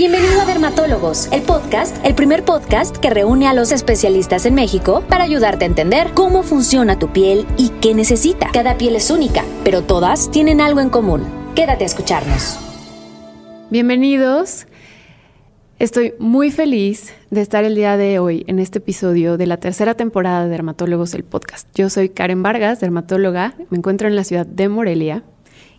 Bienvenido a Dermatólogos, el podcast, el primer podcast que reúne a los especialistas en México para ayudarte a entender cómo funciona tu piel y qué necesita. Cada piel es única, pero todas tienen algo en común. Quédate a escucharnos. Bienvenidos. Estoy muy feliz de estar el día de hoy en este episodio de la tercera temporada de Dermatólogos, el podcast. Yo soy Karen Vargas, dermatóloga. Me encuentro en la ciudad de Morelia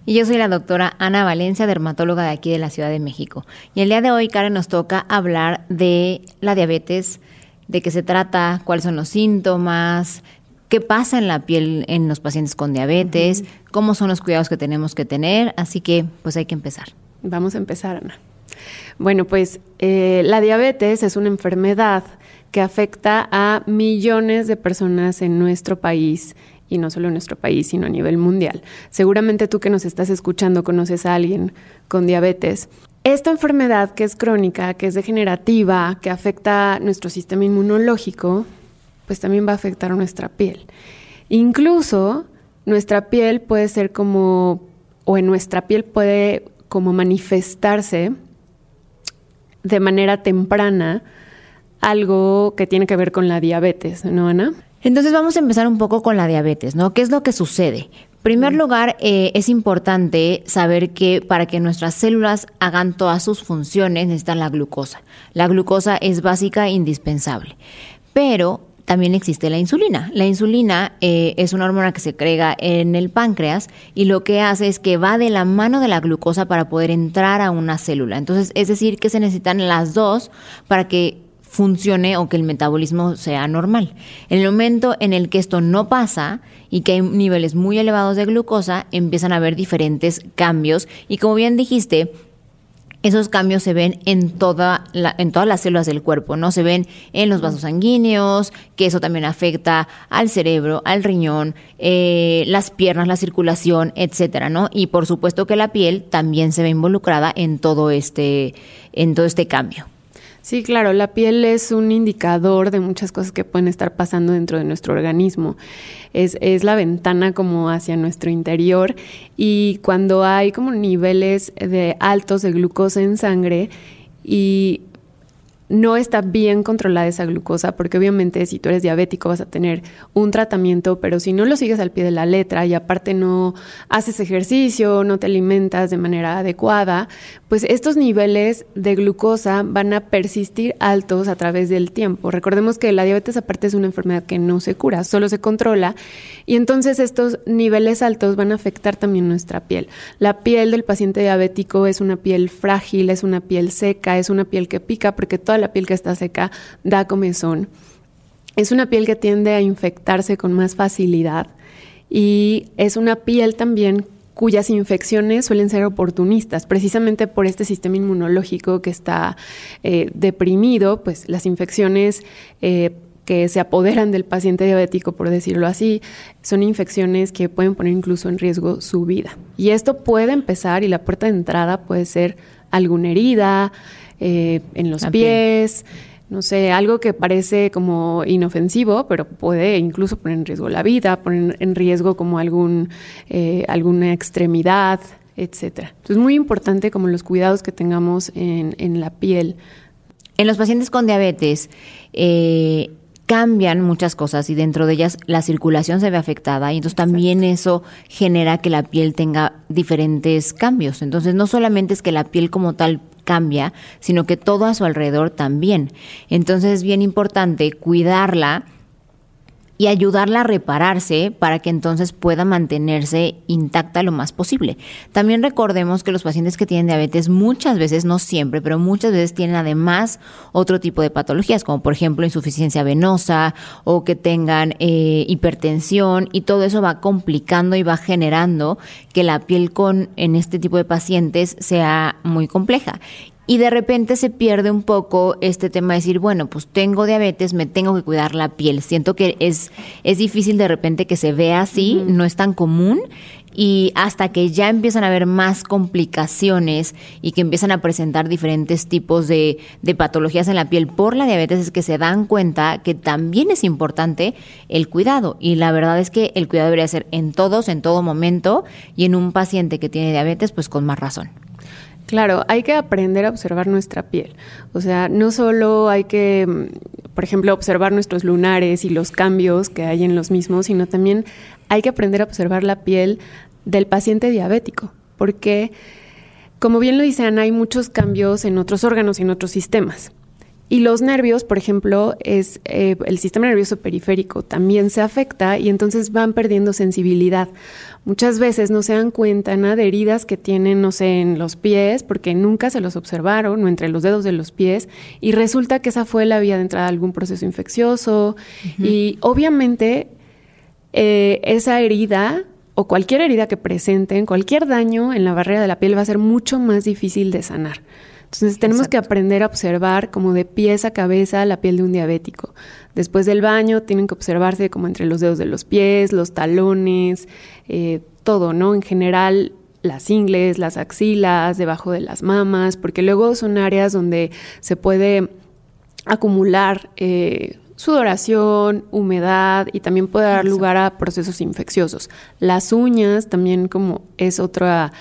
y yo soy la doctora Ana Valencia, dermatóloga de aquí de la Ciudad de México. Y el día de hoy, Karen, nos toca hablar de la diabetes, de qué se trata, cuáles son los síntomas, qué pasa en la piel en los pacientes con diabetes, cómo son los cuidados que tenemos que tener. Así que, pues hay que empezar. Vamos a empezar, Ana. Bueno, pues eh, la diabetes es una enfermedad que afecta a millones de personas en nuestro país y no solo en nuestro país, sino a nivel mundial. Seguramente tú que nos estás escuchando conoces a alguien con diabetes. Esta enfermedad que es crónica, que es degenerativa, que afecta nuestro sistema inmunológico, pues también va a afectar nuestra piel. Incluso nuestra piel puede ser como, o en nuestra piel puede como manifestarse de manera temprana algo que tiene que ver con la diabetes, ¿no, Ana? Entonces vamos a empezar un poco con la diabetes, ¿no? ¿Qué es lo que sucede? En primer lugar, eh, es importante saber que para que nuestras células hagan todas sus funciones necesitan la glucosa. La glucosa es básica e indispensable. Pero también existe la insulina. La insulina eh, es una hormona que se crea en el páncreas y lo que hace es que va de la mano de la glucosa para poder entrar a una célula. Entonces, es decir, que se necesitan las dos para que funcione o que el metabolismo sea normal. En el momento en el que esto no pasa y que hay niveles muy elevados de glucosa, empiezan a haber diferentes cambios y como bien dijiste, esos cambios se ven en, toda en todas las células del cuerpo, ¿no? Se ven en los vasos sanguíneos, que eso también afecta al cerebro, al riñón, eh, las piernas, la circulación, etcétera, ¿no? Y por supuesto que la piel también se ve involucrada en todo este, en todo este cambio. Sí, claro, la piel es un indicador de muchas cosas que pueden estar pasando dentro de nuestro organismo. Es, es la ventana como hacia nuestro interior y cuando hay como niveles de altos de glucosa en sangre y no está bien controlada esa glucosa, porque obviamente si tú eres diabético vas a tener un tratamiento, pero si no lo sigues al pie de la letra y aparte no haces ejercicio, no te alimentas de manera adecuada, pues estos niveles de glucosa van a persistir altos a través del tiempo. Recordemos que la diabetes aparte es una enfermedad que no se cura, solo se controla y entonces estos niveles altos van a afectar también nuestra piel. La piel del paciente diabético es una piel frágil, es una piel seca, es una piel que pica porque toda la piel que está seca da comezón. Es una piel que tiende a infectarse con más facilidad y es una piel también cuyas infecciones suelen ser oportunistas, precisamente por este sistema inmunológico que está eh, deprimido, pues las infecciones eh, que se apoderan del paciente diabético, por decirlo así, son infecciones que pueden poner incluso en riesgo su vida. Y esto puede empezar y la puerta de entrada puede ser alguna herida, eh, en los pies, no sé, algo que parece como inofensivo, pero puede incluso poner en riesgo la vida, poner en riesgo como algún, eh, alguna extremidad, etcétera. Entonces, es muy importante como los cuidados que tengamos en, en la piel. En los pacientes con diabetes, eh, cambian muchas cosas y dentro de ellas la circulación se ve afectada y entonces también eso genera que la piel tenga diferentes cambios. Entonces no solamente es que la piel como tal cambia, sino que todo a su alrededor también. Entonces es bien importante cuidarla y ayudarla a repararse para que entonces pueda mantenerse intacta lo más posible. También recordemos que los pacientes que tienen diabetes muchas veces, no siempre, pero muchas veces tienen además otro tipo de patologías, como por ejemplo insuficiencia venosa o que tengan eh, hipertensión y todo eso va complicando y va generando que la piel con en este tipo de pacientes sea muy compleja y de repente se pierde un poco este tema de decir, bueno, pues tengo diabetes, me tengo que cuidar la piel. Siento que es, es difícil de repente que se vea así, no es tan común y hasta que ya empiezan a haber más complicaciones y que empiezan a presentar diferentes tipos de, de, patologías en la piel por la diabetes es que se dan cuenta que también es importante el cuidado y la verdad es que el cuidado debería ser en todos, en todo momento y en un paciente que tiene diabetes pues con más razón. Claro, hay que aprender a observar nuestra piel. O sea, no solo hay que, mm, por ejemplo, observar nuestros lunares y los cambios que hay en los mismos, sino también hay que aprender a observar la piel del paciente diabético, porque, como bien lo dice Ana, hay muchos cambios en otros órganos y en otros sistemas. Y los nervios, por ejemplo, es eh, el sistema nervioso periférico también se afecta y entonces van perdiendo sensibilidad. Muchas veces no se dan cuenta nada de heridas que tienen, no sé, en los pies, porque nunca se los observaron, o entre los dedos de los pies, y resulta que esa fue la vía de entrada a algún proceso infeccioso. Y obviamente eh, esa herida o cualquier herida que presenten, cualquier daño en la barrera de la piel va a ser mucho más difícil de sanar. Entonces tenemos que aprender a observar como de pies a cabeza la piel de un diabético. Después del baño tienen que observarse como entre los dedos de los pies, los talones, eh, todo, ¿no? En general las ingles, las axilas, debajo de las mamas, porque luego son áreas donde se puede acumular eh, sudoración, humedad y también puede dar lugar a procesos infecciosos. Las uñas también como es otra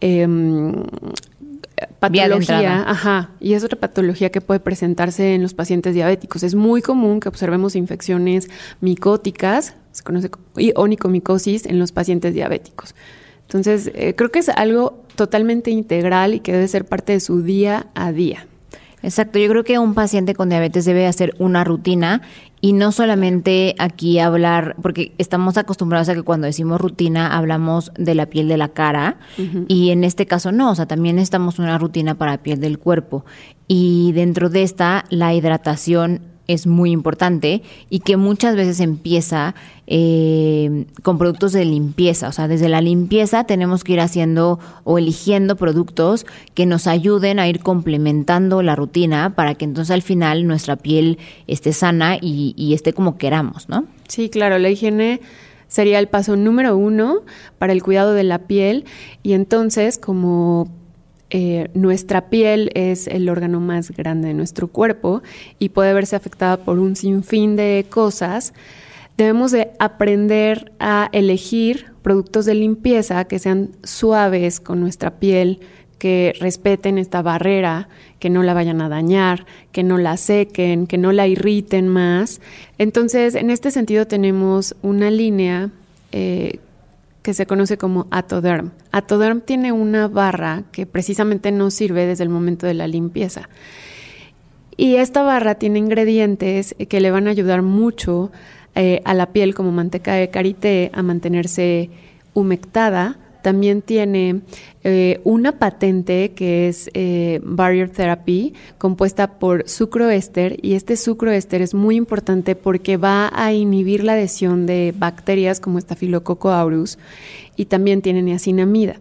em, patología, ajá, y es otra patología que puede presentarse en los pacientes diabéticos. Es muy común que observemos infecciones micóticas, se conoce como onicomicosis en los pacientes diabéticos. Entonces, eh, creo que es algo totalmente integral y que debe ser parte de su día a día. Exacto, yo creo que un paciente con diabetes debe hacer una rutina y no solamente aquí hablar, porque estamos acostumbrados a que cuando decimos rutina hablamos de la piel de la cara y en este caso no, o sea, también estamos una rutina para la piel del cuerpo. Y dentro de esta la hidratación es muy importante y que muchas veces empieza eh, con productos de limpieza. O sea, desde la limpieza tenemos que ir haciendo o eligiendo productos que nos ayuden a ir complementando la rutina para que entonces al final nuestra piel esté sana y, y esté como queramos, ¿no? Sí, claro, la higiene sería el paso número uno para el cuidado de la piel y entonces como eh, nuestra piel es el órgano más grande de nuestro cuerpo y puede verse afectada por un sinfín de cosas. Debemos de aprender a elegir productos de limpieza que sean suaves con nuestra piel, que respeten esta barrera, que no la vayan a dañar, que no la sequen, que no la irriten más. Entonces, en este sentido tenemos una línea eh, que se conoce como Atoderm. Atoderm tiene una barra que precisamente no sirve desde el momento de la limpieza. Y esta barra tiene ingredientes que le van a ayudar mucho eh, a la piel como manteca de karité a mantenerse humectada, también tiene eh, una patente que es eh, Barrier Therapy, compuesta por sucroéster, y este sucroéster es muy importante porque va a inhibir la adhesión de bacterias como Staphylococcus aureus y también tiene niacinamida.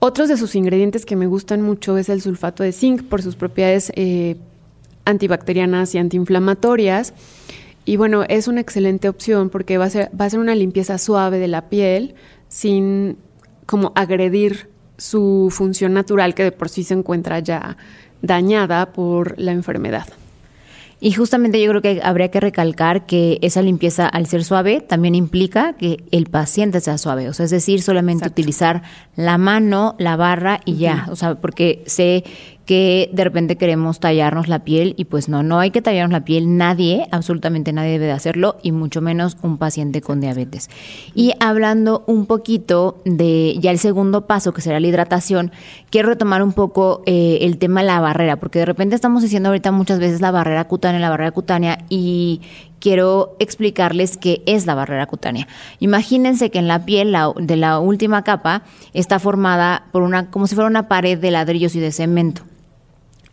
Otros de sus ingredientes que me gustan mucho es el sulfato de zinc por sus propiedades eh, antibacterianas y antiinflamatorias. Y bueno, es una excelente opción porque va a ser, va a ser una limpieza suave de la piel sin como agredir su función natural que de por sí se encuentra ya dañada por la enfermedad. Y justamente yo creo que habría que recalcar que esa limpieza al ser suave también implica que el paciente sea suave, o sea, es decir, solamente utilizar la mano, la barra y ya, o sea, porque sé que de repente queremos tallarnos la piel y pues no, no hay que tallarnos la piel, nadie, absolutamente nadie debe de hacerlo y mucho menos un paciente con diabetes. Y hablando un poquito de ya el segundo paso que será la hidratación, quiero retomar un poco eh, el tema de la barrera, porque de repente estamos diciendo ahorita muchas veces la barrera cutánea, la barrera cutánea y quiero explicarles qué es la barrera cutánea. Imagínense que en la piel de la última capa está formada por una, como si fuera una pared de ladrillos y de cemento.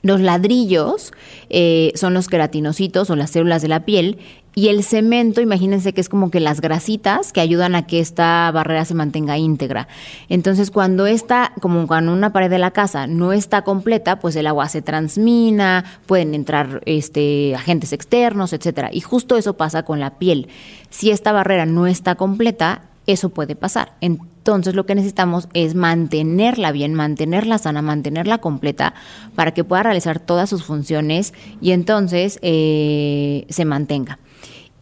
Los ladrillos eh, son los queratinocitos o las células de la piel y el cemento, imagínense que es como que las grasitas que ayudan a que esta barrera se mantenga íntegra. Entonces, cuando está, como cuando una pared de la casa no está completa, pues el agua se transmina, pueden entrar este, agentes externos, etcétera. Y justo eso pasa con la piel. Si esta barrera no está completa, eso puede pasar. Entonces lo que necesitamos es mantenerla bien, mantenerla sana, mantenerla completa para que pueda realizar todas sus funciones y entonces eh, se mantenga.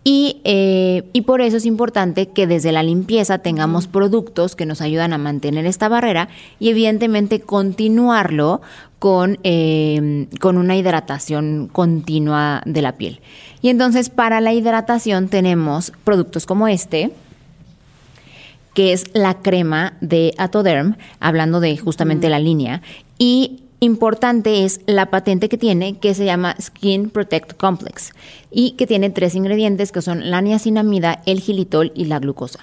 Y, eh, y, por eso es importante que desde la limpieza tengamos productos que nos ayudan a mantener esta barrera y evidentemente continuarlo con, eh, con una hidratación continua de la piel. Y entonces para la hidratación tenemos productos como este, que es la crema de Atoderm, hablando de justamente la línea, y importante es la patente que tiene, que se llama Skin Protect Complex, y que tiene tres ingredientes que son la niacinamida, el gilitol y la glucosa.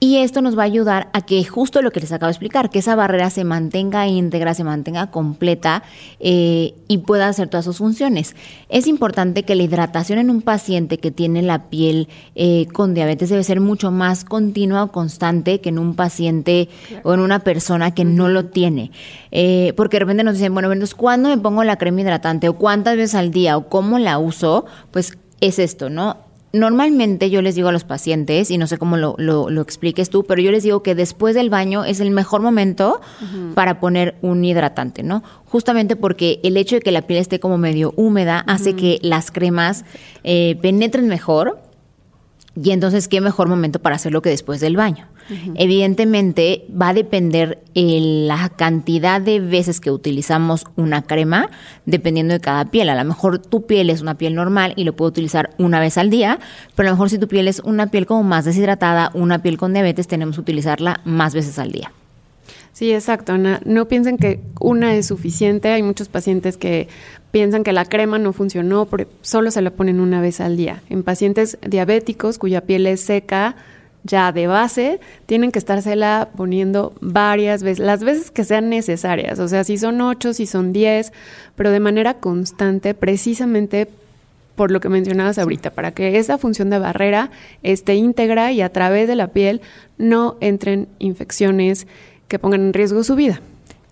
Y esto nos va a ayudar a que justo lo que les acabo de explicar, que esa barrera se mantenga íntegra, se mantenga completa eh, y pueda hacer todas sus funciones. Es importante que la hidratación en un paciente que tiene la piel eh, con diabetes debe ser mucho más continua o constante que en un paciente o en una persona que no lo tiene. Eh, porque de repente nos dicen, bueno, entonces, ¿cuándo me pongo la crema hidratante? ¿O cuántas veces al día? ¿O cómo la uso? Pues es esto, ¿no? Normalmente yo les digo a los pacientes, y no sé cómo lo, lo, expliques tú, pero yo les digo que después del baño es el mejor momento para poner un hidratante, ¿no? Justamente porque el hecho de que la piel esté como medio húmeda hace que las cremas eh, penetren mejor y entonces, ¿qué mejor momento para hacerlo que después del baño? Evidentemente, va a depender la cantidad de veces que utilizamos una crema, dependiendo de cada piel. A lo mejor tu piel es una piel normal y lo puedo utilizar una vez al día, pero a lo mejor si tu piel es una piel como más deshidratada, una piel con diabetes, tenemos que utilizarla más veces al día. Sí, exacto, Ana. No piensen que una es suficiente. Hay muchos pacientes que piensan que la crema no funcionó, porque solo se la ponen una vez al día. En pacientes diabéticos cuya piel es seca, ya de base, tienen que estársela poniendo varias veces, las veces que sean necesarias. O sea, si son ocho, si son diez, pero de manera constante, precisamente por lo que mencionabas ahorita, para que esa función de barrera esté íntegra y a través de la piel no entren infecciones que pongan en riesgo su vida.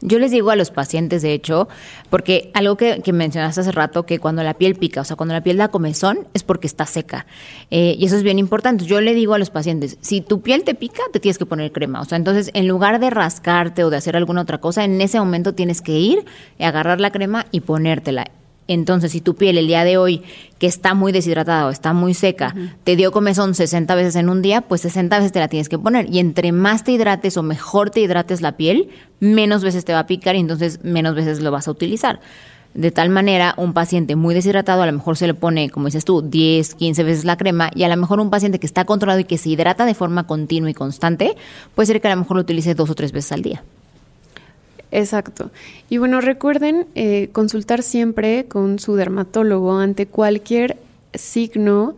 Yo les digo a los pacientes, de hecho, porque algo que, mencionaste hace rato, que cuando la piel pica, o sea, cuando la piel da comezón, es porque está seca. Eh, y eso es bien importante. Yo le digo a los pacientes, si tu piel te pica, te tienes que poner crema. O sea, entonces, en lugar de rascarte o de hacer alguna otra cosa, en ese momento tienes que ir, agarrar la crema y ponértela. Entonces, si tu piel el día de hoy, que está muy deshidratada o está muy seca, te dio comezón 60 veces en un día, pues 60 veces te la tienes que poner. Y entre más te hidrates o mejor te hidrates la piel, menos veces te va a picar y entonces menos veces lo vas a utilizar. De tal manera, un paciente muy deshidratado a lo mejor se le pone, como dices tú, 10, 15 veces la crema y a lo mejor un paciente que está controlado y que se hidrata de forma continua y constante, puede ser que a lo mejor lo utilice dos o tres veces al día. Exacto. Y bueno, recuerden eh, consultar siempre con su dermatólogo ante cualquier signo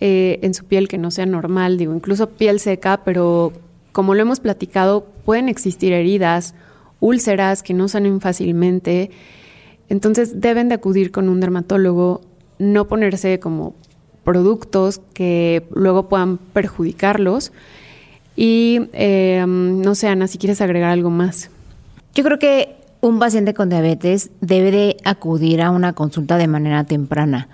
eh, en su piel que no sea normal, digo, incluso piel seca, pero como lo hemos platicado, pueden existir heridas, úlceras que no sanen fácilmente. Entonces deben de acudir con un dermatólogo, no ponerse como productos que luego puedan perjudicarlos. Y eh, no sé, Ana, si quieres agregar algo más. Yo creo que un paciente con diabetes debe de acudir a una consulta de manera temprana,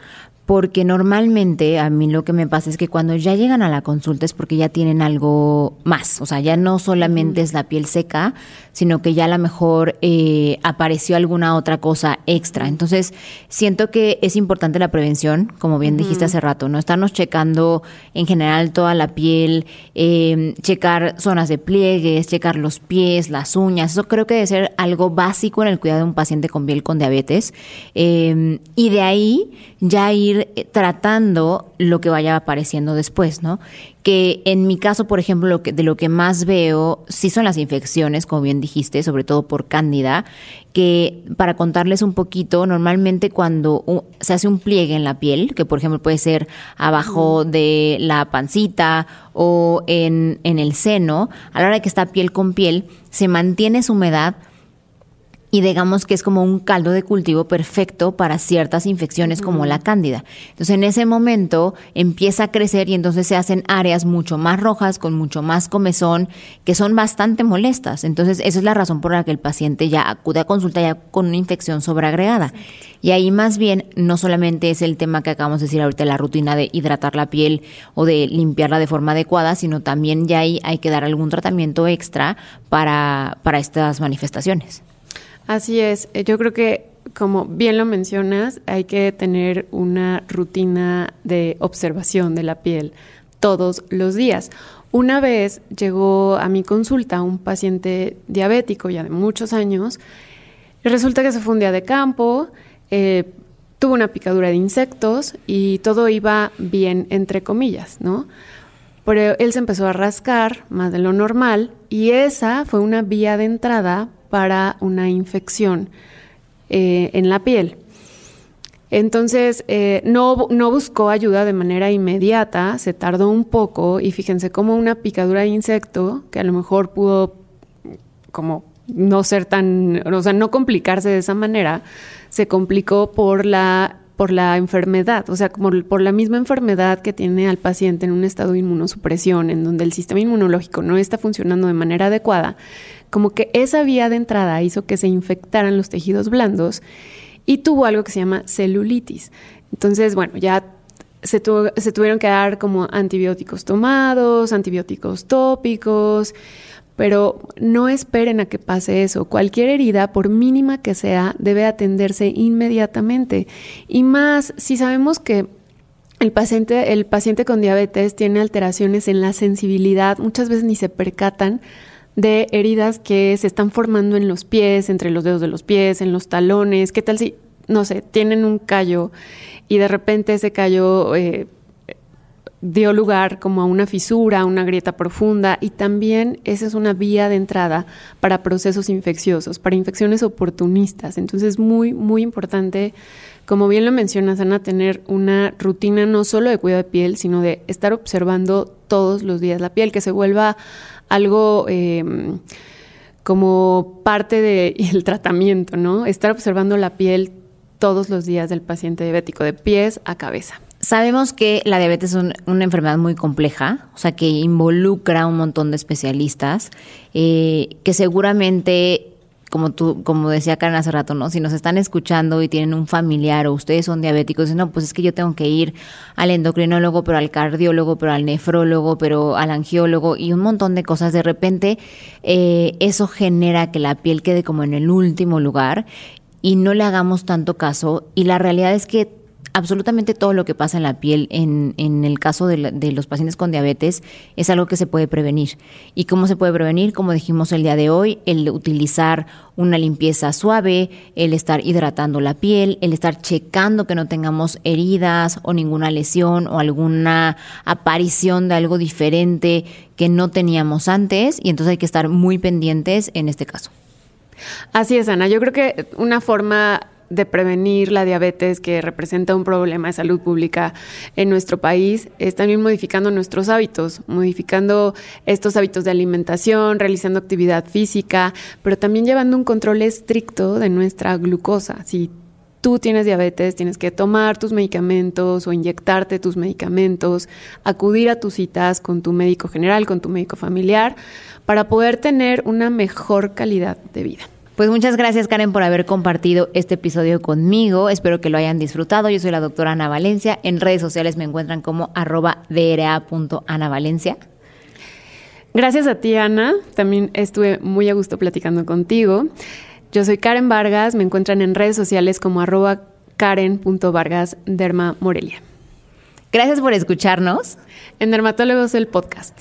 porque normalmente a mí lo que me pasa es que cuando ya llegan a la consulta es porque ya tienen algo más, o sea, ya no solamente es la piel seca, sino que ya a lo mejor eh, apareció alguna otra cosa extra. Entonces, siento que es importante la prevención, como bien dijiste hace rato, ¿no? Estarnos checando en general toda la piel, em, checar zonas de pliegues, checar los pies, las uñas, eso creo que debe ser algo básico en el cuidado de un paciente con piel con diabetes. Em, y de ahí ya ir eh, tratando lo que vaya apareciendo después, ¿no? Que en mi caso, por ejemplo, lo que, de lo que más veo sí son las infecciones, como bien dijiste, sobre todo por cándida, que para contarles un poquito, normalmente cuando se hace un pliegue en la piel, que por ejemplo puede ser abajo de la pancita o en, en el seno, a la hora de que está piel con piel, se mantiene su humedad y digamos que es como un caldo de cultivo perfecto para ciertas infecciones como la cándida. Entonces en ese momento empieza a crecer y entonces se hacen áreas mucho más rojas, con mucho más comezón, que son bastante molestas. Entonces esa es la razón por la que el paciente ya acude a consulta ya con una infección sobreagregada. Y ahí más bien no solamente es el tema que acabamos de decir ahorita, la rutina de hidratar la piel o de limpiarla de forma adecuada, sino también ya ahí hay que dar algún tratamiento extra para, para estas manifestaciones. Así es, eh, yo creo que como bien lo mencionas, hay que tener una rutina de observación de la piel todos los días. Una vez llegó a mi consulta un paciente diabético ya de muchos años resulta que se fue un día de campo, eh, tuvo una picadura de insectos y todo iba bien entre comillas, ¿no? Pero él se empezó a rascar más de lo normal y esa fue una vía de entrada para una infección eh, en la piel. Entonces, eh, no, no, buscó ayuda de manera inmediata, se tardó un poco y fíjense cómo una picadura de insecto, que a lo mejor pudo como no ser tan, o sea, no complicarse de esa manera, se complicó por la por la enfermedad, o sea, como por la misma enfermedad que tiene al paciente en un estado de inmunosupresión, en donde el sistema inmunológico no está funcionando de manera adecuada, como que esa vía de entrada hizo que se infectaran los tejidos blandos y tuvo algo que se llama celulitis. Entonces, bueno, ya se, se tuvieron que dar como antibióticos tomados, antibióticos tópicos, pero no esperen a que pase eso. Cualquier herida, por mínima que sea, debe atenderse inmediatamente. Y más si sabemos que el paciente, el paciente con diabetes tiene alteraciones en la sensibilidad, muchas veces ni se percatan de heridas que se están formando en los pies, entre los dedos de los pies, en los talones. ¿Qué tal si, no sé, tienen un callo y de repente ese callo eh, dio lugar como a una fisura, a una grieta profunda y también esa es una vía de entrada para procesos infecciosos, para infecciones oportunistas. Entonces es muy, muy importante, como bien lo mencionas, Ana, tener una rutina no solo de cuidado de piel, sino de estar observando todos los días la piel, que se vuelva algo em, como parte del tratamiento, ¿no? Estar observando la piel todos los días del paciente diabético, de pies a cabeza. Sabemos que la diabetes es una enfermedad muy compleja, o sea, que involucra un montón de especialistas, eh, que seguramente como tú, como decía Karen hace rato, ¿no? Si nos están escuchando y tienen un familiar o ustedes son diabéticos, no, pues es que yo tengo que ir al endocrinólogo, pero al cardiólogo, pero al nefrólogo, pero al angiólogo y un montón de cosas. De repente, eh, eso genera que la piel quede como en el último lugar y no le hagamos tanto caso. Y la realidad es que absolutamente todo lo que pasa en la piel en, en el caso de, de, los pacientes con diabetes es algo que se puede prevenir. ¿Y cómo se puede prevenir? Como dijimos el día de hoy, el utilizar una limpieza suave, el estar hidratando la piel, el estar checando que no tengamos heridas o ninguna lesión o alguna aparición de algo diferente que no teníamos antes y entonces hay que estar muy pendientes en este caso. Así es, Ana. Yo creo que una forma de prevenir la diabetes que representa un problema de salud pública en nuestro país es también modificando nuestros hábitos, modificando estos hábitos de alimentación, realizando actividad física, pero también llevando un control estricto de nuestra glucosa. Si tú tienes diabetes, tienes que tomar tus medicamentos o inyectarte tus medicamentos, acudir a tus citas con tu médico general, con tu médico familiar, para poder tener una mejor calidad de vida. Pues muchas gracias Karen por haber compartido este episodio conmigo. Espero que lo hayan disfrutado. Yo soy la doctora Ana Valencia. En redes sociales me encuentran como arroba Valencia. Gracias a ti, Ana. También estuve muy a gusto platicando contigo. Yo soy Karen Vargas. Me encuentran en redes sociales como arroba Karen.vargas Derma Morelia. Gracias por escucharnos. En Dermatólogos el podcast.